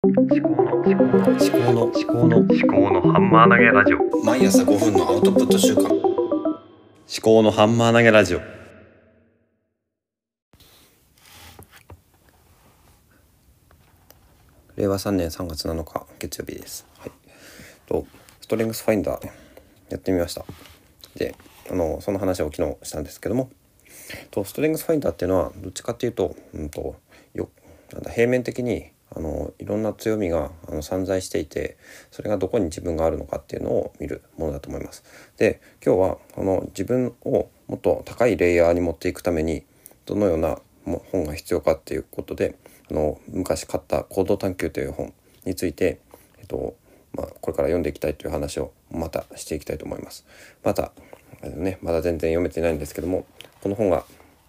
思考の思考の思考の思考の思考のハンマー投げラジオ毎朝5分のアウトプット週間思考のハンマー投げラジオ令和3年3月7日月曜日です。はい。とストレングスファインダーやってみました。で、あのその話を昨日したんですけども、とストレングスファインダーっていうのはどっちかっていうと、うんとよなんだ平面的にあのいろんな強みがあの散在していて、それがどこに自分があるのかっていうのを見るものだと思います。で、今日はこの自分をもっと高いレイヤーに持っていくためにどのような本が必要かっていうことであの昔買った「行動探求」という本について、えっとまあ、これから読んでいきたいという話をまたしていきたいと思います。またあの、ね、まだ全然読めてないんですけどもこの本が、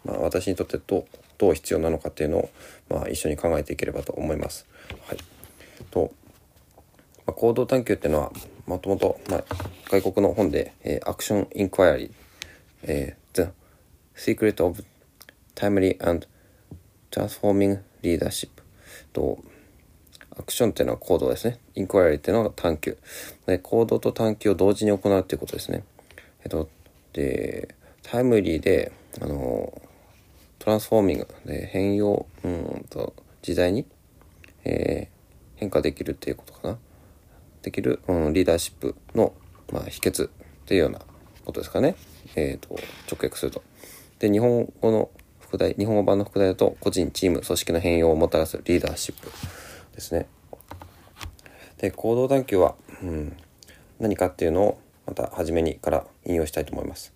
まあ、私にとってどうどう必要なのかっていうのを、まあ、一緒に考えていければと思います。はい、とまあ、行動探求っていうのはもともと、まあ、外国の本で、えー、アクション・インクワイアリー、えー、The Secret of Timely and Transforming Leadership とアクションっていうのは行動ですね。インクワイアリーっていうのは探求。で行動と探求を同時に行うっていうことですね。えっと、で、タイムリーで、あの、トランスフォーミングで変容、うんと、時代に、えー、変化できるっていうことかな。できる、うん、リーダーシップの、まあ、秘訣っていうようなことですかね。えっ、と、直訳すると。で、日本語の副題、日本語版の副題だと、個人、チーム、組織の変容をもたらすリーダーシップですね。で、行動探求は、うん、何かっていうのを、また初めにから引用したいと思います。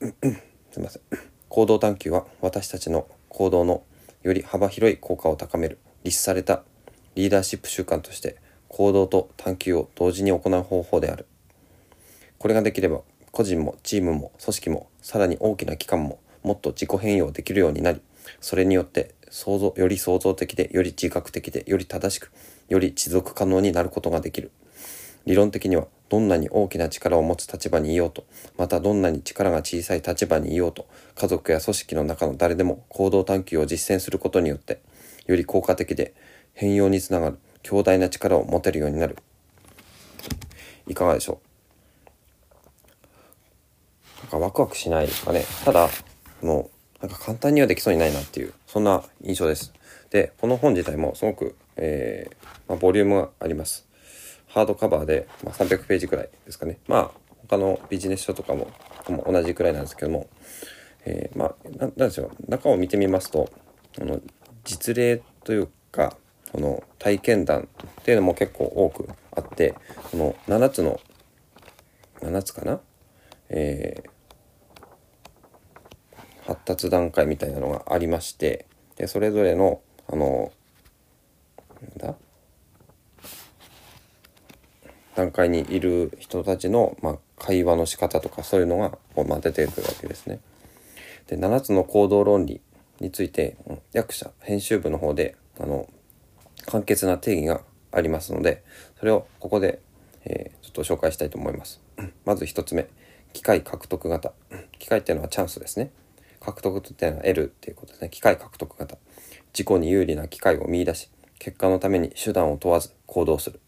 すいません。行動探求は私たちの行動のより幅広い効果を高める立されたリーダーシップ習慣として行動と探求を同時に行う方法である。これができれば個人もチームも組織もさらに大きな機関ももっと自己変容できるようになりそれによって想像より創造的でより自覚的でより正しくより持続可能になることができる理論的にはどんなに大きな力を持つ立場にいようとまたどんなに力が小さい立場にいようと家族や組織の中の誰でも行動探求を実践することによってより効果的で変容につながる強大な力を持てるようになる。いかがでしょう？なんかワクワクしないですかね。ただもうなんか簡単にはできそうにないなっていうそんな印象です。でこの本自体もすごく、えーまあ、ボリュームがあります。ハードカバーで、まあ、300ページくらいですかね。まあ他のビジネス書とかも同じくらいなんですけども、えー、まあななんですよ中を見てみますとあの実例というかこの体験談っていうのも結構多くあってこの7つの7つかな、えー、発達段階みたいなのがありましてでそれぞれのあのなんだ？段階にいる人たちの、まあ、会話の仕方とかそういうのがこう、まあ、出てくるわけですね。で7つの行動論理について役者編集部の方であの簡潔な定義がありますのでそれをここで、えー、ちょっと紹介したいと思います。まず1つ目機械獲得型。機械っていうのはチャンスですね。獲得っていうのは得るっていうことですね。機械獲得型。自己に有利な機会を見出し結果のために手段を問わず行動する。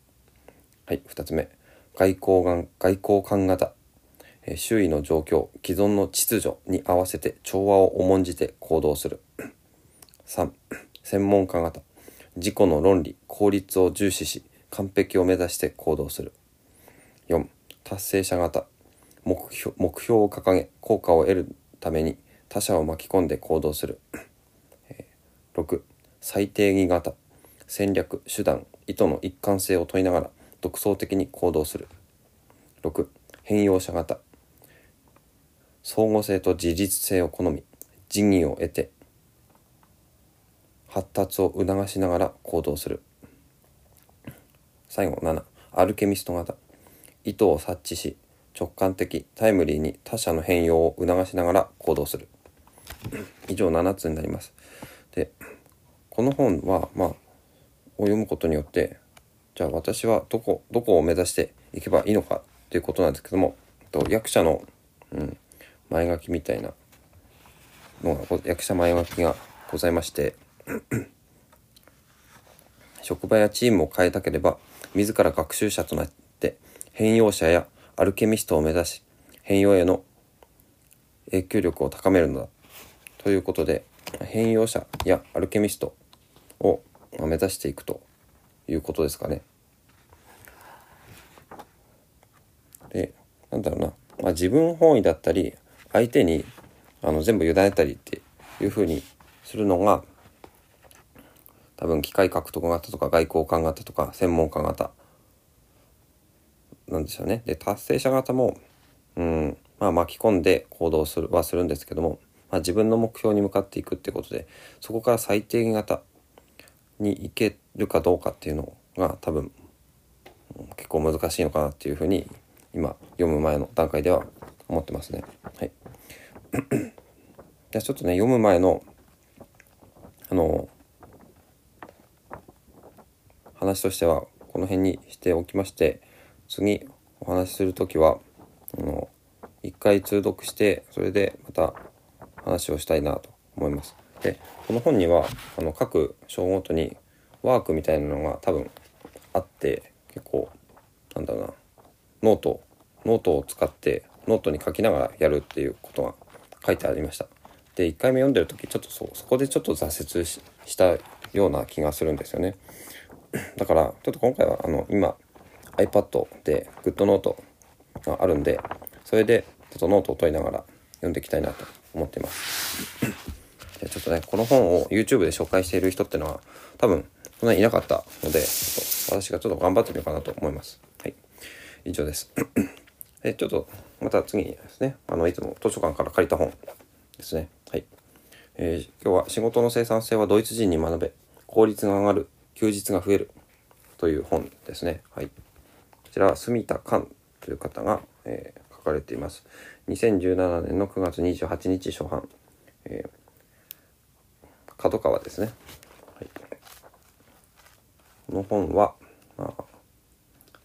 はい2つ目。外交眼外交官型。周囲の状況既存の秩序に合わせて調和を重んじて行動する。3専門家型。自己の論理効率を重視し完璧を目指して行動する。4達成者型。目標目標を掲げ効果を得るために他者を巻き込んで行動する。6最定義型。戦略手段意図の一貫性を問いながら独創的に行動する。6変容者型。相互性と自律性を好み慈義を得て発達を促しながら行動する。最後7アルケミスト型。意図を察知し直感的タイムリーに他者の変容を促しながら行動する。以上7つになります。でこの本はまあを読むことによってじゃあ私はどこどこを目指していけばいいのかということなんですけどもと役者の、うん、前書きみたいなのが役者前書きがございまして 職場やチームを変えたければ自ら学習者となって変容者やアルケミストを目指し変容への影響力を高めるのだということで変容者やアルケミストを目指していくと。いうことですかね。でなんだろうな、まあ、自分本位だったり相手にあの全部委ねたりっていうふうにするのが多分機械獲得型とか外交官型とか専門家型なんですよね。で達成者型もうんまあ巻き込んで行動するはするんですけども、まあ、自分の目標に向かっていくってことでそこから最低型に行けるかどうかっていうのが多分結構難しいのかなっていうふうに今読む前の段階では思ってますね。はい。じゃあちょっとね読む前のあの話としてはこの辺にしておきまして次お話しする時はあの一回通読してそれでまた話をしたいなと思います。でこの本にはあの各章ごとにワークみたいなのが多分あって結構なんだろうなノートノートを使ってノートに書きながらやるっていうことが書いてありました。で1回目読んでる時ちょっとそうそこでちょっと挫折ししたような気がするんですよね。だからちょっと今回はあの今 iPad で GoodNote があるんでそれでちょっとノートを取りながら読んでいきたいなと思っています。ちょっとねこの本を YouTube で紹介している人ってのは多分そんなにいなかったので私がちょっと頑張ってみようかなと思います。はい以上です。でちょっとまた次にですねあのいつも図書館から借りた本ですね。はい。えー今日は仕事の生産性はドイツ人に学べ効率が上がる休日が増えるという本ですね。はい。こちらは住田寛という方が、えー書かれています。2017年の9月28日初版。えー角川ですね。はい。この本は、ま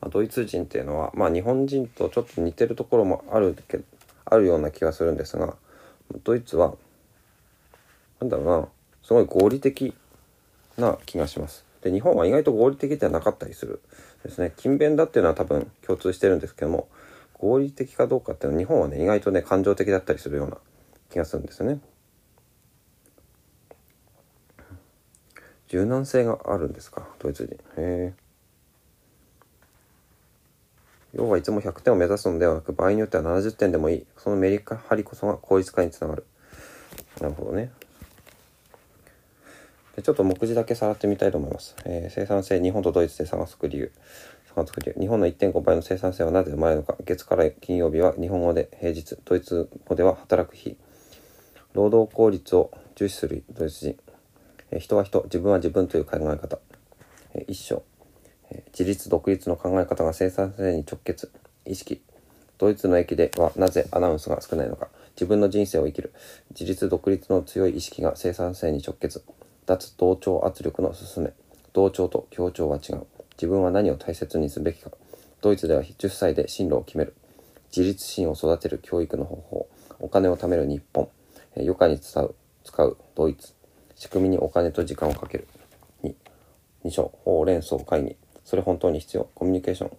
あ、ドイツ人っていうのは、まあ、日本人とちょっと似てるところもあるけあるような気がするんですがドイツはなんだろうなすごい合理的な気がします。で日本は意外と合理的ではなかったりするですね勤勉だっていうのは多分共通してるんですけども合理的かどうかっていうのは日本はね意外とね感情的だったりするような気がするんですよね。柔軟性があるんですか？ドイツ人。へえ。要はいつも100点を目指すのではなく場合によっては70点でもいい。そのメリハリこそが効率化につながる。なるほどね。でちょっと目次だけさらってみたいと思います、えー生産性日本とドイツで差がつく理由日本の1.5倍の生産性はなぜ生まれるのか。月から金曜日は日本語で平日ドイツ語では働く日。労働効率を重視するドイツ人、え人は人自分は自分という考え方、え一章え自立独立の考え方が生産性に直結。意識。ドイツの駅ではなぜアナウンスが少ないのか。自分の人生を生きる。自立独立の強い意識が生産性に直結。脱同調圧力の進め。同調と協調は違う。自分は何を大切にすべきか。ドイツでは10歳で進路を決める。自立心を育てる教育の方法。お金を貯める日本。え余暇に使う。使う。ドイツ。仕組みにお金と時間をかける。2 2章ほう。れん草会議。それ本当に必要。コミュニケーション。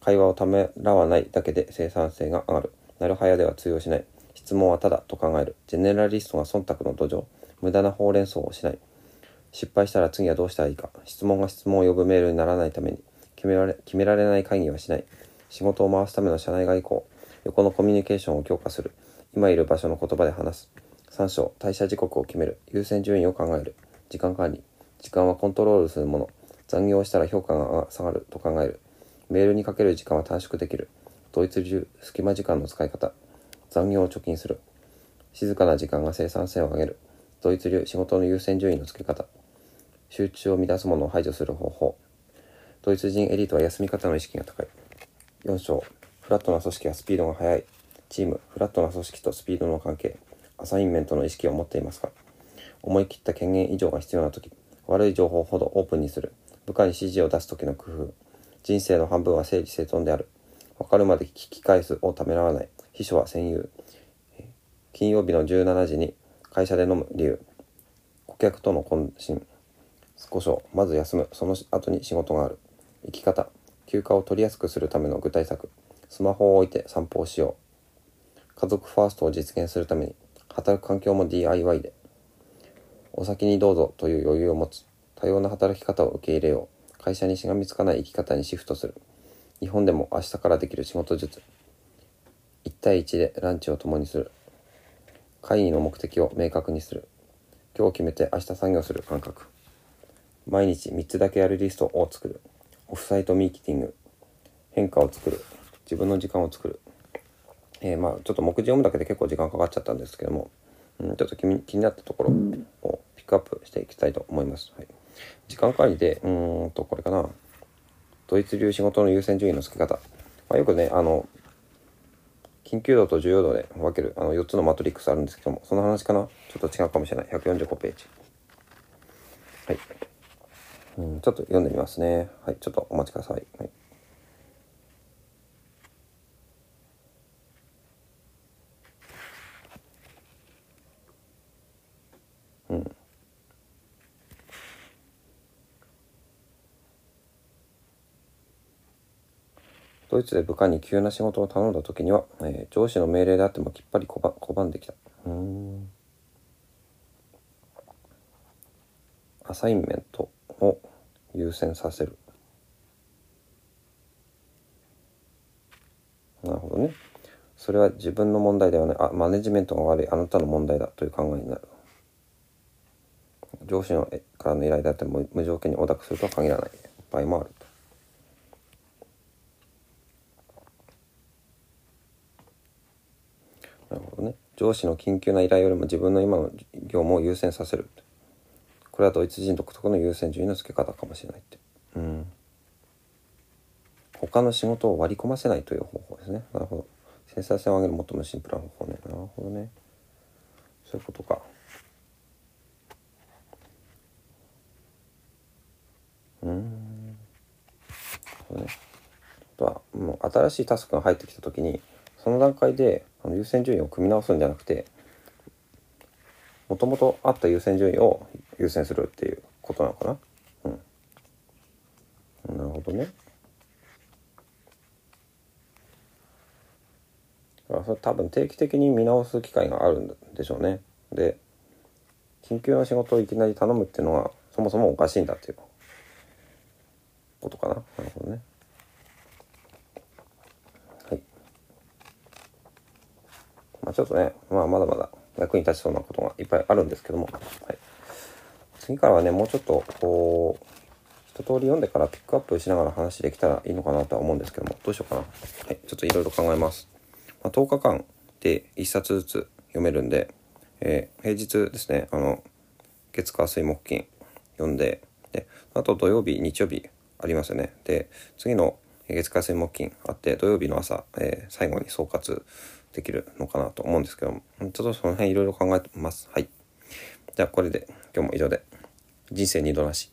会話をためらわないだけで生産性が上がる。なるはやでは通用しない。質問はただと考える。ジェネラリストが忖度の土壌。無駄なほうれん草をしない。失敗したら次はどうしたらいいか。質問が質問を呼ぶメールにならないために。決められ決められない会議はしない。仕事を回すための社内外交。横のコミュニケーションを強化する。今いる場所の言葉で話す。3章退社時刻を決める。優先順位を考える。時間管理。時間はコントロールするもの。残業したら評価が下がると考える。メールにかける時間は短縮できる。ドイツ流隙間時間の使い方。残業を貯金する。静かな時間が生産性を上げる。ドイツ流仕事の優先順位の付け方。集中を乱すものを排除する方法。ドイツ人エリートは休み方の意識が高い。4章。フラットな組織はスピードが速い。チーム。フラットな組織とスピードの関係。アサインメントの意識を持っていますか？思い切った権限以上が必要な時悪い情報ほどオープンにする。部下に指示を出す時の工夫。人生の半分は整理整頓である。分かるまで聞き返すをためらわない。秘書は戦友金曜日の17時に会社で飲む理由。顧客との懇親。少しまず休む。その後に仕事がある。生き方。休暇を取りやすくするための具体策。スマホを置いて散歩をしよう。家族ファーストを実現するために。働く環境も DIY でお先にどうぞという余裕を持つ多様な働き方を受け入れよう会社にしがみつかない生き方にシフトする日本でも明日からできる仕事術1対1でランチを共にする会議の目的を明確にする今日決めて明日作業する感覚毎日3つだけやるリストを作るオフサイトミーティング変化を作る自分の時間を作るえー、まあちょっと目次読むだけで結構時間かかっちゃったんですけども、うん、ちょっと気に気になったところをピックアップしていきたいと思います。はい、時間管理で、うんと、これかな。ドイツ流仕事の優先順位の付け方。まあ、よくね、あの、緊急度と重要度で分けるあの4つのマトリックスあるんですけども、その話かなちょっと違うかもしれない。145ページ。はい。うん、ちょっと読んでみますね。はい、ちょっとお待ちください。はいイツで部下に急な仕事を頼んだ時には、えー、上司の命令であってもきっぱり拒んできた。うん。アサインメントを優先させる。なるほどね。それは自分の問題ではないあマネジメントが悪い。あなたの問題だという考えになる。上司のからの依頼であっても無条件にオダクするとは限らない。場合もあるなるほどね。上司の緊急な依頼よりも自分の今の業務を優先させる。これはドイツ人独特の優先順位の付け方かもしれないって。うん。他の仕事を割り込ませないという方法ですね。なるほど。生産性を上げる最もシンプルな方法ね。なるほどね。そういうことか。うん。そうね。あとは、もう新しいタスクが入ってきたときに、その段階で優先順位を組み直すんじゃなくてもともとあった優先順位を優先するっていうことなのかな。うん。なるほどね。あそれ多分定期的に見直す機会があるんでしょうね。で緊急な仕事をいきなり頼むっていうのはそもそもおかしいんだっていうことかな。なるほどね。まあ、ちょっとね、まあ、まだまだ役に立ちそうなことがいっぱいあるんですけども、はい、次からはねもうちょっとこう一通り読んでからピックアップしながら話できたらいいのかなとは思うんですけども。どうしようかな。はい。ちょっといろいろ考えます、まあ、10日間で1冊ずつ読めるんで、えー、平日ですね。あの月火水木金読んでであと土曜日日曜日ありますよね。で次の月火水木金あって土曜日の朝、えー、最後に総括できるのかなと思うんですけども、ちょっとその辺いろいろ考えてます。はい。じゃあこれで今日も以上で人生二度なし。